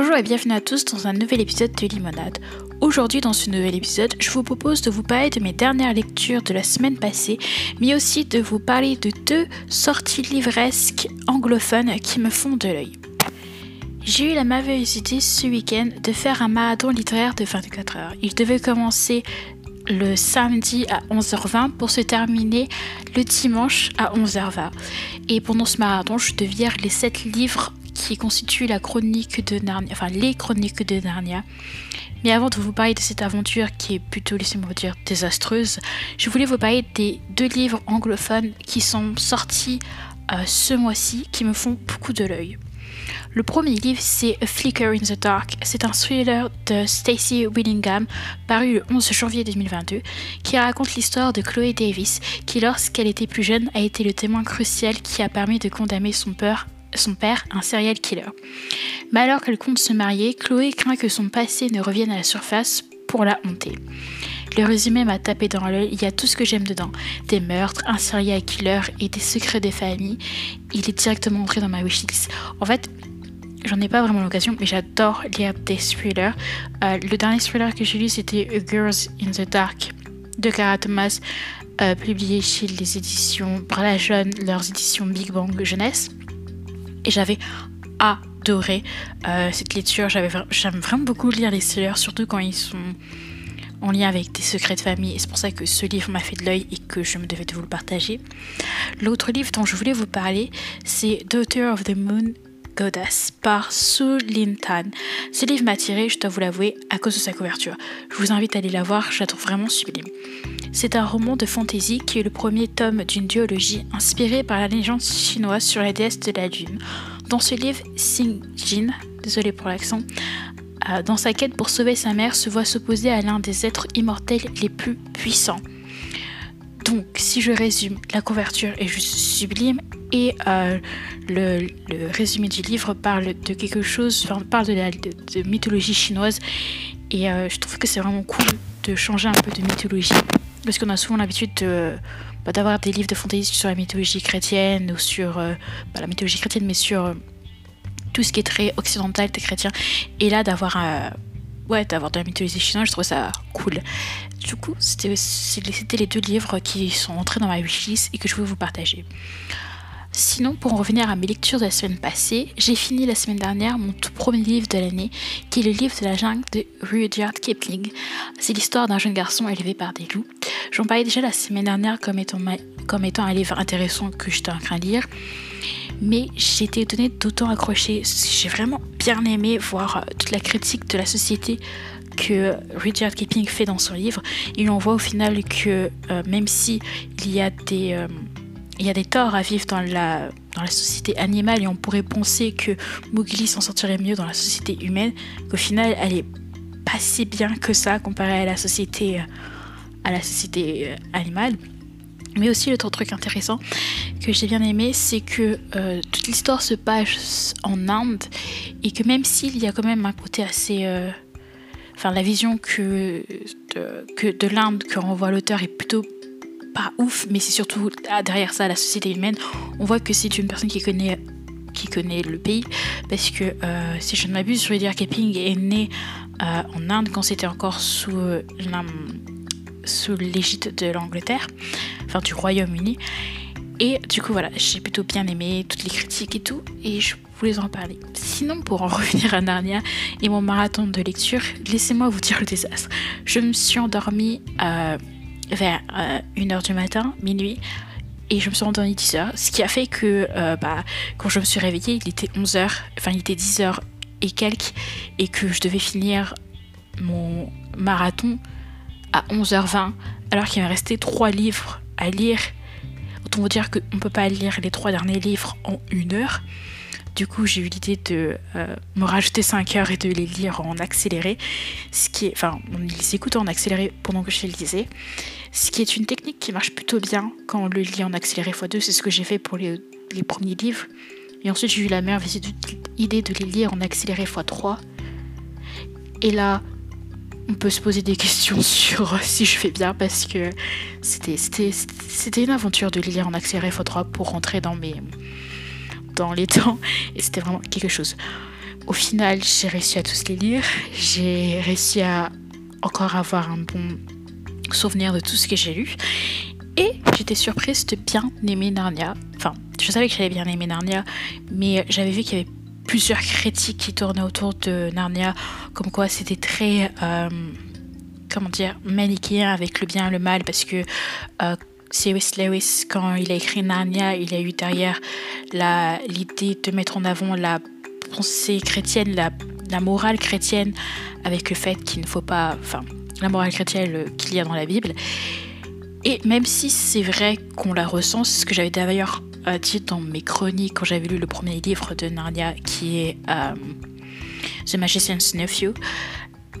Bonjour et bienvenue à tous dans un nouvel épisode de Limonade. Aujourd'hui dans ce nouvel épisode, je vous propose de vous parler de mes dernières lectures de la semaine passée, mais aussi de vous parler de deux sorties livresques anglophones qui me font de l'œil. J'ai eu la merveilleuse idée ce week-end de faire un marathon littéraire de 24 heures. Il devait commencer le samedi à 11h20 pour se terminer le dimanche à 11h20. Et pendant ce marathon, je devais lire les 7 livres qui constituent la chronique de Narnia, enfin les chroniques de Narnia. Mais avant de vous parler de cette aventure qui est plutôt, laissez-moi dire, désastreuse, je voulais vous parler des deux livres anglophones qui sont sortis euh, ce mois-ci, qui me font beaucoup de l'œil. Le premier livre, c'est A Flicker in the Dark. C'est un thriller de Stacey Willingham, paru le 11 janvier 2022, qui raconte l'histoire de Chloé Davis, qui, lorsqu'elle était plus jeune, a été le témoin crucial qui a permis de condamner son père son père, un serial killer. Mais alors qu'elle compte se marier, Chloé craint que son passé ne revienne à la surface pour la honter. Le résumé m'a tapé dans l'œil, il y a tout ce que j'aime dedans. Des meurtres, un serial killer et des secrets des familles. Il est directement entré dans ma wishlist. En fait, j'en ai pas vraiment l'occasion, mais j'adore lire des thrillers. Euh, le dernier thriller que j'ai lu, c'était A Girls in the Dark de Cara Thomas, euh, publié chez les éditions Brala leurs éditions Big Bang Jeunesse. Et j'avais adoré euh, cette lecture. J'aime vraiment beaucoup lire les thrillers, surtout quand ils sont en lien avec des secrets de famille. Et c'est pour ça que ce livre m'a fait de l'œil et que je me devais de vous le partager. L'autre livre dont je voulais vous parler, c'est Daughter of the Moon Goddess par Su Lin Tan. Ce livre m'a attiré, je dois vous l'avouer, à cause de sa couverture. Je vous invite à aller la voir, je la vraiment sublime. C'est un roman de fantasy qui est le premier tome d'une duologie inspirée par la légende chinoise sur la déesse de la lune. Dans ce livre, Xing Jin, désolé pour l'accent, euh, dans sa quête pour sauver sa mère, se voit s'opposer à l'un des êtres immortels les plus puissants. Donc, si je résume, la couverture est juste sublime et euh, le, résumé du livre parle de quelque chose, enfin, parle de la mythologie chinoise et euh, je trouve que c'est vraiment cool de changer un peu de mythologie parce qu'on a souvent l'habitude de, bah, d'avoir des livres de fantasy sur la mythologie chrétienne ou sur euh, la mythologie chrétienne mais sur tout ce qui est très occidental, très chrétien et là d'avoir ouais, d'avoir de la mythologie chinoise, je trouve ça cool. Du coup, c'était les deux livres qui sont entrés dans ma wishlist et que je voulais vous partager. Sinon, pour en revenir à mes lectures de la semaine passée, j'ai fini la semaine dernière mon tout premier livre de l'année, qui est le livre de la jungle de Rudyard Kipling. C'est l'histoire d'un jeune garçon élevé par des loups. J'en parlais déjà la semaine dernière comme étant, comme étant un livre intéressant que j'étais en train de lire mais été étonnée d'autant accrocher. J'ai vraiment bien aimé voir euh, toute la critique de la société que Richard Kipling fait dans son livre. Il en voit au final que euh, même si il y a des euh, il y a des torts à vivre dans la, dans la société animale et on pourrait penser que Mowgli s'en sortirait mieux dans la société humaine, qu'au final elle est pas si bien que ça comparée à la société, à la société animale. Mais aussi, l'autre truc intéressant que j'ai bien aimé, c'est que euh, toute l'histoire se passe en Inde et que même s'il y a quand même un côté assez. Euh, enfin, la vision que de, que de l'Inde que renvoie l'auteur est plutôt pas ouf, mais c'est surtout ah, derrière ça la société humaine. On voit que c'est une personne qui connaît qui connaît le pays parce que euh, si je ne m'abuse, Rudyard Kipling est né en Inde quand c'était encore sous sous l'égide de l'Angleterre enfin du Royaume-Uni. Et du coup, voilà, j'ai plutôt bien aimé toutes les critiques et tout, et je voulais en parler. Sinon, pour en revenir à Narnia et mon marathon de lecture, laissez-moi vous dire le désastre. Je me suis endormie euh, vers 1h euh, du matin, minuit, et je me suis endormie 10h, ce qui a fait que euh, bah, quand je me suis réveillée, il était 11h, enfin il était 10h et quelques, et que je devais finir mon marathon à 11h20, alors qu'il me restait 3 livres à lire. Autant vous dire qu'on ne peut pas lire les trois derniers livres en une heure. Du coup, j'ai eu l'idée de euh, me rajouter 5 heures et de les lire en accéléré. Ce qui est, enfin, on les écoute en accéléré pendant que je les lisais. Ce qui est une technique qui marche plutôt bien quand on le lit en accéléré x2. C'est ce que j'ai fait pour les, les, premiers livres. Et ensuite, j'ai eu la merveilleuse idée de les lire en accéléré x3. Et là, on peut se poser des questions sur si je fais bien parce que c'était une aventure de lire en accéléré x3 pour rentrer dans, mes, dans les temps et c'était vraiment quelque chose. au final, j'ai réussi à tous les lire. J'ai réussi à encore avoir un bon souvenir de tout ce que j'ai lu. Et j'étais surprise de bien aimer Narnia. Enfin, je savais que j'allais bien aimer Narnia, mais j'avais vu qu'il y avait plusieurs critiques qui tournaient autour de Narnia, comme quoi c'était très, euh, comment dire, manichéen avec le bien et le mal, parce que euh. Lewis, quand il a écrit Narnia, il a eu derrière l'idée de mettre en avant la pensée chrétienne, la morale chrétienne, avec le fait qu'il ne faut pas, enfin, la morale chrétienne qu'il y a dans la Bible. Et même si c'est vrai qu'on la ressent, c'est ce que j'avais d'ailleurs euh, dit dans mes chroniques quand j'avais lu le premier livre de Narnia qui est euh, The Magician's Nephew,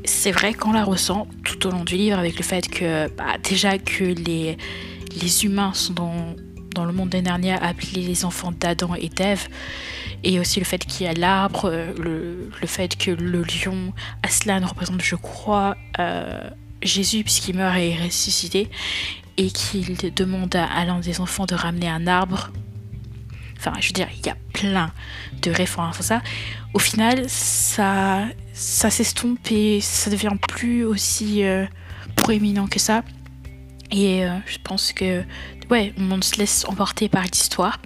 c'est vrai qu'on la ressent tout au long du livre avec le fait que bah, déjà que les, les humains sont dans, dans le monde de Narnia appelés les enfants d'Adam et d'Ève et aussi le fait qu'il y a l'arbre, le, le, fait que le lion Aslan représente, je crois, euh, Jésus puisqu'il meurt et est ressuscité et qu'il demande à, l'un des enfants de ramener un arbre. Enfin, je veux dire, il y a plein de références à ça. Au final, ça, ça s'estompe et ça devient plus aussi euh, proéminent que ça. Et euh, je pense que, ouais, on se laisse emporter par l'histoire.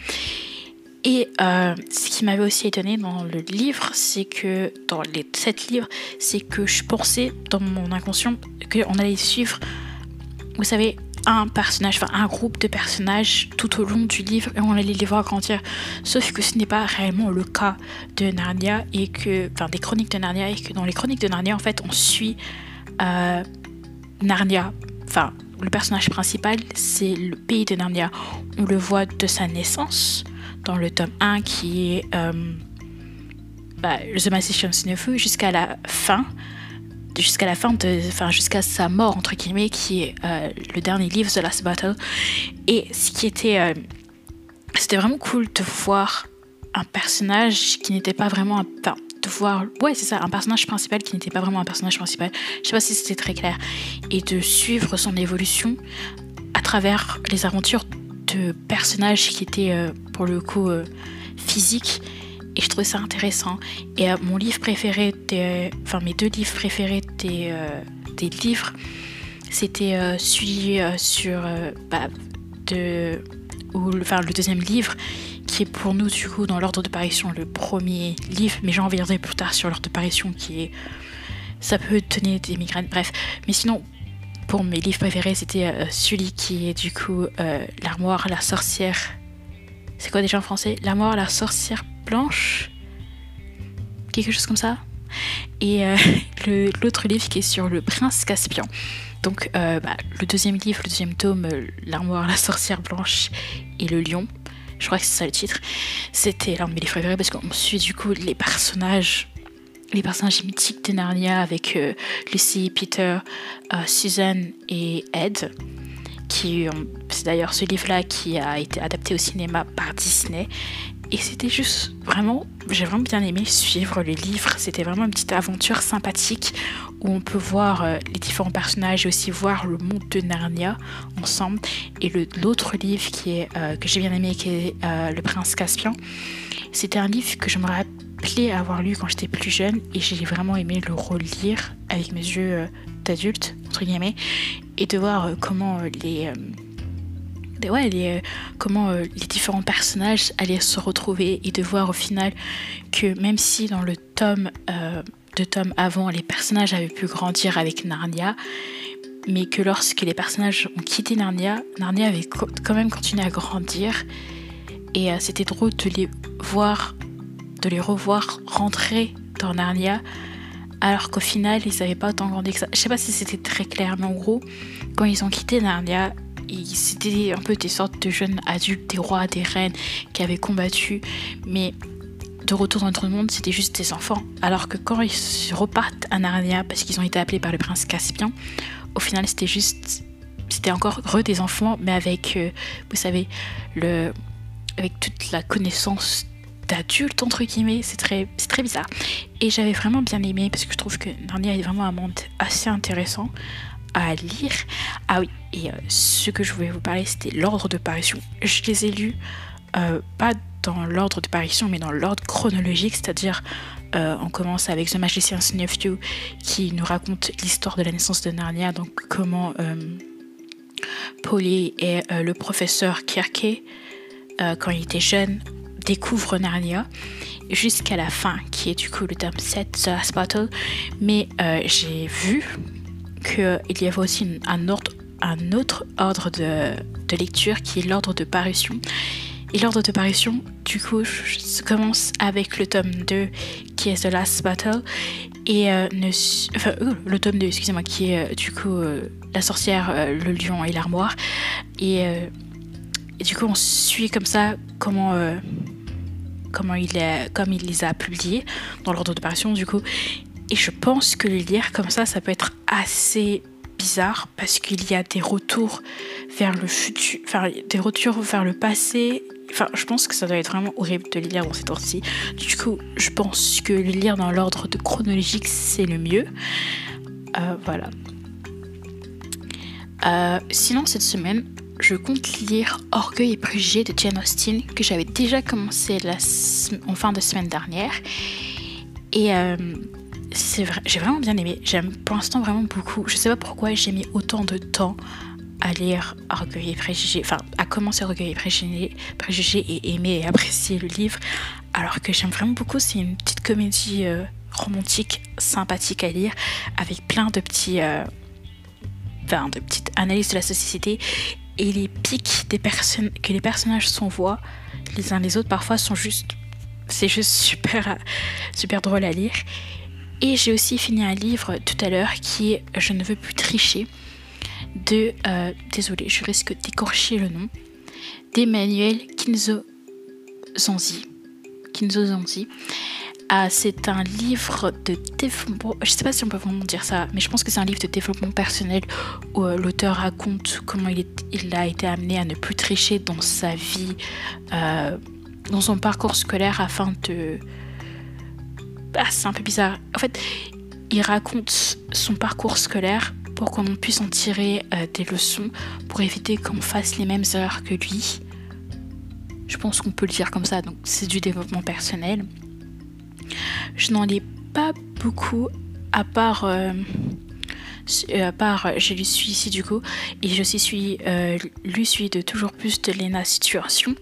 Et euh, ce qui m'avait aussi étonné dans le livre, c'est que dans les sept livres, c'est que je pensais dans mon inconscient qu'on allait suivre, vous savez, un personnage, enfin un groupe de personnages tout au long du livre et on allait les voir grandir. Sauf que ce n'est pas réellement le cas de Narnia et que, enfin des chroniques de Narnia et que dans les chroniques de Narnia, en fait, on suit euh, Narnia, enfin le personnage principal, c'est le pays de Narnia. On le voit de sa naissance dans le tome 1 qui est euh, bah, The Magician's jusqu'à la fin jusqu'à la fin enfin jusqu'à sa mort entre guillemets qui est euh, le dernier livre The Last Battle. Et ce qui était euh, c'était vraiment cool de voir un personnage qui n'était pas vraiment un, enfin de voir ouais c'est ça un personnage principal qui n'était pas vraiment un personnage principal. Je sais pas si c'était très clair. Et de suivre son évolution à travers les aventures de personnages qui étaient euh, pour le coup physiques et je trouvais ça intéressant. Et euh, mon livre préféré, enfin mes deux livres préférés des, des livres, c'était celui sur bah, de, ou, enfin, le deuxième livre qui est pour nous du coup dans l'ordre de parution le premier livre, mais j'en reviendrai plus tard sur l'ordre de parution qui est ça peut tenir des migraines, bref. Mais sinon, pour mes livres préférés, c'était euh, celui qui est du coup euh, L'armoire, la sorcière. C'est quoi déjà en français? L'armoire, la sorcière blanche? Quelque chose comme ça? Et euh, l'autre livre qui est sur le prince Caspian. Donc bah, le deuxième livre, le deuxième tome, L'armoire, la sorcière blanche et le lion. Je crois que c'est ça le titre. C'était l'un de mes livres préférés parce qu'on suit du coup les personnages les personnages mythiques de Narnia avec euh, Lucy, Peter, euh, Susan et Ed. Qui, c'est d'ailleurs ce livre-là qui a été adapté au cinéma par Disney. Et c'était juste vraiment, j'ai vraiment bien aimé suivre le livre. C'était vraiment une petite aventure sympathique où on peut voir euh, les différents personnages et aussi voir le monde de Narnia ensemble. Et l'autre livre qui est, que j'ai bien aimé, qui est Le Prince Caspian, c'était un livre que je me rappelle à avoir lu quand j'étais plus jeune et j'ai vraiment aimé le relire avec mes yeux euh, d'adulte, entre guillemets, et de voir euh, comment euh, les. ouais, les, comment les différents personnages allaient se retrouver et de voir au final que même si dans le tome de tome avant les personnages avaient pu grandir avec Narnia mais que lorsque les personnages ont quitté Narnia Narnia avait quand même continué à grandir et c'était drôle de les voir de les revoir rentrer dans Narnia alors qu'au final ils n'avaient pas autant grandi que ça. Je sais pas si c'était très clair, mais en gros, quand ils ont quitté Narnia, c'était un peu des sortes de jeunes adultes, des rois, des reines qui avaient combattu, mais de retour dans notre monde, c'était juste des enfants. Alors que quand ils repartent à Narnia, parce qu'ils ont été appelés par le prince Caspian, au final c'était juste, c'était encore heureux des enfants, mais avec, euh, vous savez, le, avec toute la connaissance d'adulte entre guillemets, c'est très, très bizarre. Et j'avais vraiment bien aimé parce que je trouve que Narnia est vraiment un monde assez intéressant à lire. Ah oui, et euh, ce que je voulais vous parler, c'était l'ordre de parution. Je les ai lus euh, pas dans l'ordre de parution, mais dans l'ordre chronologique, c'est-à-dire euh, on commence avec The Magician's Nephew qui nous raconte l'histoire de la naissance de Narnia, donc comment Polly et le professeur Kirke, quand il était jeune, découvrent Narnia jusqu'à la fin, qui est du coup le tome 7, The Last Battle. Mais j'ai vu qu'il y avait aussi un, ordre, un autre ordre de, de lecture qui est l'ordre de parution. Et l'ordre de parution, du coup, commence avec le tome 2 qui est The Last Battle. Et euh, enfin, euh, le tome 2, excusez-moi, qui est euh, du coup La sorcière, le lion et l'armoire. Et, et, du coup, on suit comme ça comment, comment il, est, comme il les a publiés dans l'ordre de parution, du coup. Et je pense que les lire comme ça, ça peut être assez bizarre parce qu'il y a des retours vers le futur, enfin des retours vers le passé Enfin, je pense que ça doit être vraiment horrible de lire dans ces temps-ci. Du coup, je pense que le lire dans l'ordre chronologique, c'est le mieux. Euh, voilà. Euh, sinon, cette semaine, je compte lire Orgueil et préjugés de Jane Austen, que j'avais déjà commencé en fin de semaine dernière. Et euh, j'ai vraiment bien aimé. J'aime pour l'instant vraiment beaucoup. Je sais pas pourquoi j'ai mis autant de temps à lire Orgueil et Préjugés, enfin à commencer Orgueil et Préjugés, et aimer et apprécier le livre, alors que j'aime vraiment beaucoup. C'est une petite comédie euh, romantique sympathique à lire, avec plein de petits, euh, enfin, de petites analyses de la société et les pics que les personnages s'envoient les uns les autres parfois sont juste, c'est juste super, super drôle à lire. Et j'ai aussi fini un livre tout à l'heure qui est Je ne veux plus tricher de, euh, désolé, je risque d'écorcher le nom, d'Emmanuel Kinzo Zanzi. Kinzo Zanzi. Ah, c'est un livre de développement. Je sais pas si on peut vraiment dire ça, mais je pense que c'est un livre de développement personnel où euh, l'auteur raconte comment il, a été amené à ne plus tricher dans sa vie, euh, dans son parcours scolaire afin de. Ah, c'est un peu bizarre. En fait, il raconte son parcours scolaire pour qu'on puisse en tirer euh, des leçons pour éviter qu'on fasse les mêmes erreurs que lui. Je pense qu'on peut le dire comme ça, donc c'est du développement personnel. Je n'en ai pas beaucoup à part, euh, à part je lui suis ici du coup, et je suis, euh, lui suis de toujours plus de Lena Situation.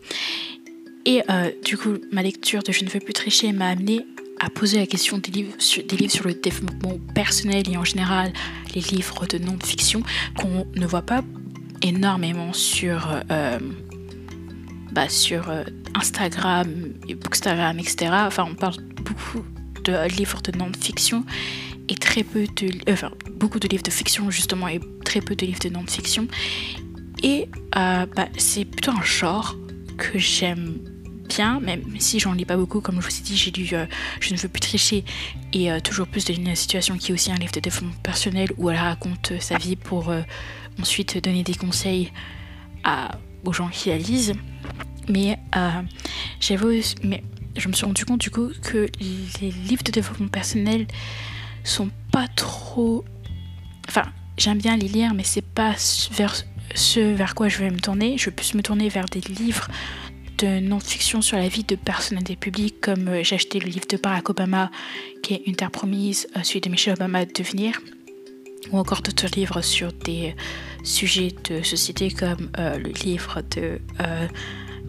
Et du coup, ma lecture de Je ne veux plus tricher m'a amené à poser la question des livres, sur, des livres sur le développement personnel et en général les livres de non-fiction qu'on ne voit pas énormément sur, euh, bah, sur euh, Instagram Bookstagram, etc. Enfin, on parle beaucoup de livres de non-fiction et très peu de... Euh, enfin, beaucoup de livres de fiction justement et très peu de livres de non-fiction. Et bah, c'est plutôt un genre que j'aime bien, même si j'en lis pas beaucoup, comme je vous ai dit, j'ai lu euh, Je ne veux plus tricher et euh, toujours plus de une situation qui est aussi un livre de développement personnel où elle raconte euh, sa vie pour ensuite donner des conseils aux gens qui la lisent. Mais j'avais mais je me suis rendu compte du coup que les livres de développement personnel sont pas trop. Enfin, j'aime bien les lire, mais c'est pas vers ce vers quoi je vais me tourner. Je veux plus me tourner vers des livres de non-fiction sur la vie de personnalités publiques, comme euh, j'ai acheté le livre de Barack Obama, qui est Une terre promise, euh, celui de Michelle Obama, Devenir, ou encore d'autres livres sur des sujets de société, comme euh, le livre de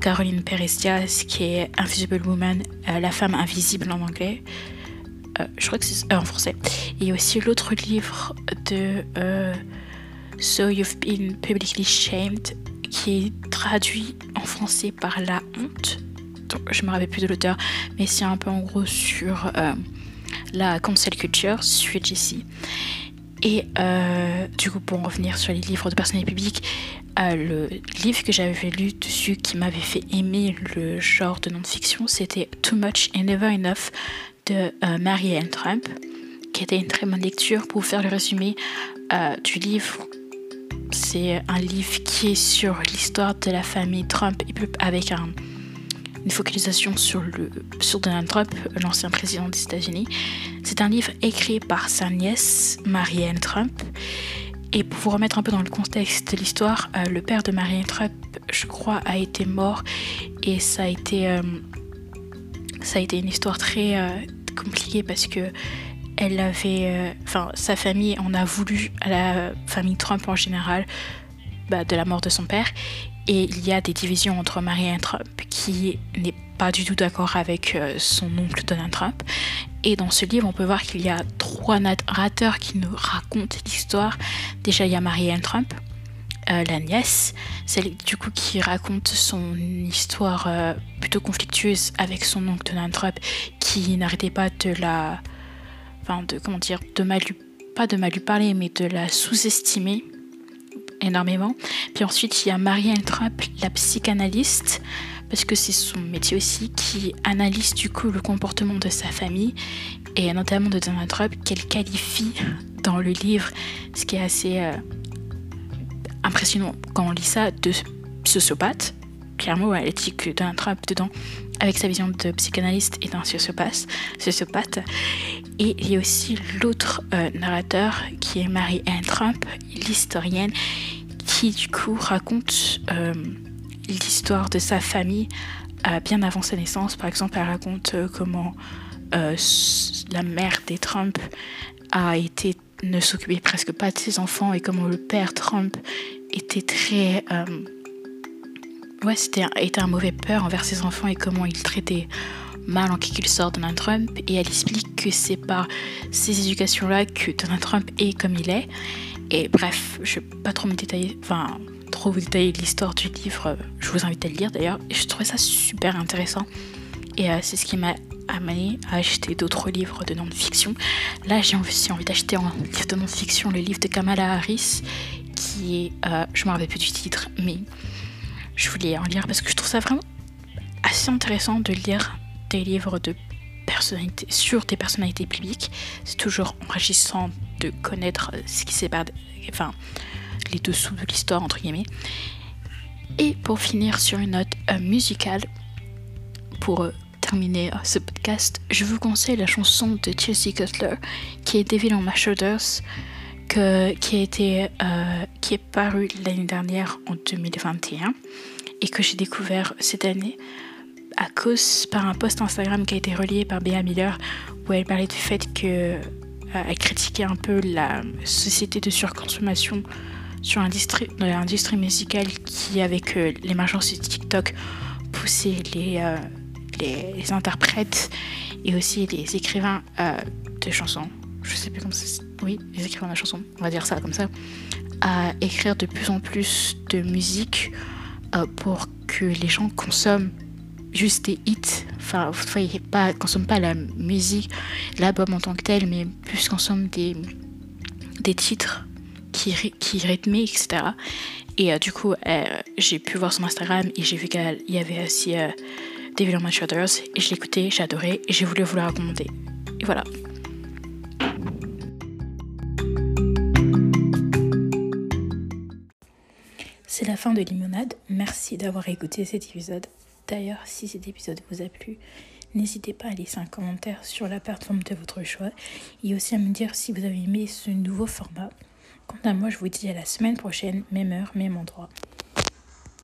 Caroline Perez Diaz, qui est Invisible Woman, La femme invisible en anglais. je crois que c'est en français. Et aussi l'autre livre de So You've Been Publicly Shamed, qui est traduit en français par La Honte. Donc, je me rappelle plus de l'auteur, mais c'est un peu en gros sur euh, la cancel culture, suite ici. Et euh, du coup, pour revenir sur les livres de personnalité publique, euh, le livre que j'avais lu dessus qui m'avait fait aimer le genre de non-fiction, c'était Too Much and Never Enough de Mary Trump, qui était une très bonne lecture pour faire le résumé du livre c'est un livre qui est sur l'histoire de la famille Trump avec une focalisation sur, le, sur Donald Trump, l'ancien président des États-Unis. C'est un livre écrit par sa nièce, Marianne Trump. Et pour vous remettre un peu dans le contexte de l'histoire, euh, le père de Marianne Trump, je crois, a été mort et ça a été, euh, ça a été une histoire très, euh, compliqué parce que elle enfin, sa famille en a voulu à la famille Trump en général bah, de la mort de son père. Et il y a des divisions entre Marianne Trump qui n'est pas du tout d'accord avec son oncle Donald Trump. Et dans ce livre, on peut voir qu'il y a trois narrateurs qui nous racontent l'histoire. Déjà, il y a Marianne Trump, euh, la nièce, celle du coup qui raconte son histoire plutôt conflictueuse avec son oncle Donald Trump, qui n'arrêtait pas de la enfin de comment dire, de mal pas de mal lui parler, mais de la sous-estimer énormément. Puis ensuite, il y a Marianne Trapp, la psychanalyste, parce que c'est son métier aussi, qui analyse du coup le comportement de sa famille, et notamment de Donald Trump, qu'elle qualifie dans le livre, ce qui est assez euh, impressionnant quand on lit ça, de sociopathe. Clairement, elle dit que Donald Trump, dedans, avec sa vision de psychanalyste, est un sociopathe. sociopathe. Et il y a aussi l'autre euh, narrateur qui est Marie-Anne Trump, l'historienne, qui du coup raconte euh, l'histoire de sa famille euh, bien avant sa naissance. Par exemple, elle raconte comment la mère des Trump a été ne s'occupait presque pas de ses enfants et comment le père Trump était très ouais c'était était un mauvais père envers ses enfants et comment il traitait mal en quelque sorte Donald Trump et elle explique que c'est par ces éducations-là que Donald Trump est comme il est. Et bref, je ne vais pas trop me détailler, enfin trop vous détailler l'histoire du livre, je vous invite à le lire d'ailleurs. Et je trouvais ça super intéressant. Et euh, c'est ce qui m'a amené à acheter d'autres livres de non-fiction. Là, j'ai aussi envie d'acheter en livre de non-fiction le livre de Kamala Harris, qui est, euh, je me rappelle plus du titre, mais je voulais en lire parce que je trouve ça vraiment assez intéressant de lire des livres de personnalités, sur des personnalités publiques. C'est toujours enrichissant de connaître ce qui passé, enfin, les dessous de l'histoire, entre guillemets. Et pour finir sur une note euh, musicale, pour euh, terminer euh, ce podcast, je vous conseille la chanson de Chelsea Cutler qui est Devil on My Shoulders, que, qui, a été, qui est parue l'année dernière en 2021 et que j'ai découvert cette année à cause par un post Instagram qui a été relié par Béa Miller où elle parlait du fait que euh, elle critiquait un peu la société de surconsommation sur l'industrie musicale qui avec euh, l'émergence de TikTok poussait euh, les, les, interprètes et aussi les écrivains de chansons je sais plus comment ça oui les écrivains de chansons on va dire ça comme ça à écrire de plus en plus de musique pour que les gens consomment juste des hits. Enfin, pas, consomme pas la musique, l'album en tant que tel, mais plus consomme des, des titres qui, rythmaient, etc. Et euh, du coup, euh, j'ai pu voir son Instagram et j'ai vu qu'il y avait aussi euh, Devil on My Shoulders. Et je l'écoutais, j'ai adoré et j'ai voulu vous la recommander. Et voilà. C'est la fin de Limonade. Merci d'avoir écouté cet épisode. D'ailleurs, si cet épisode vous a plu, n'hésitez pas à laisser un commentaire sur la plateforme de votre choix et aussi à me dire si vous avez aimé ce nouveau format. Quant à moi, je vous dis à la semaine prochaine, même heure, même endroit.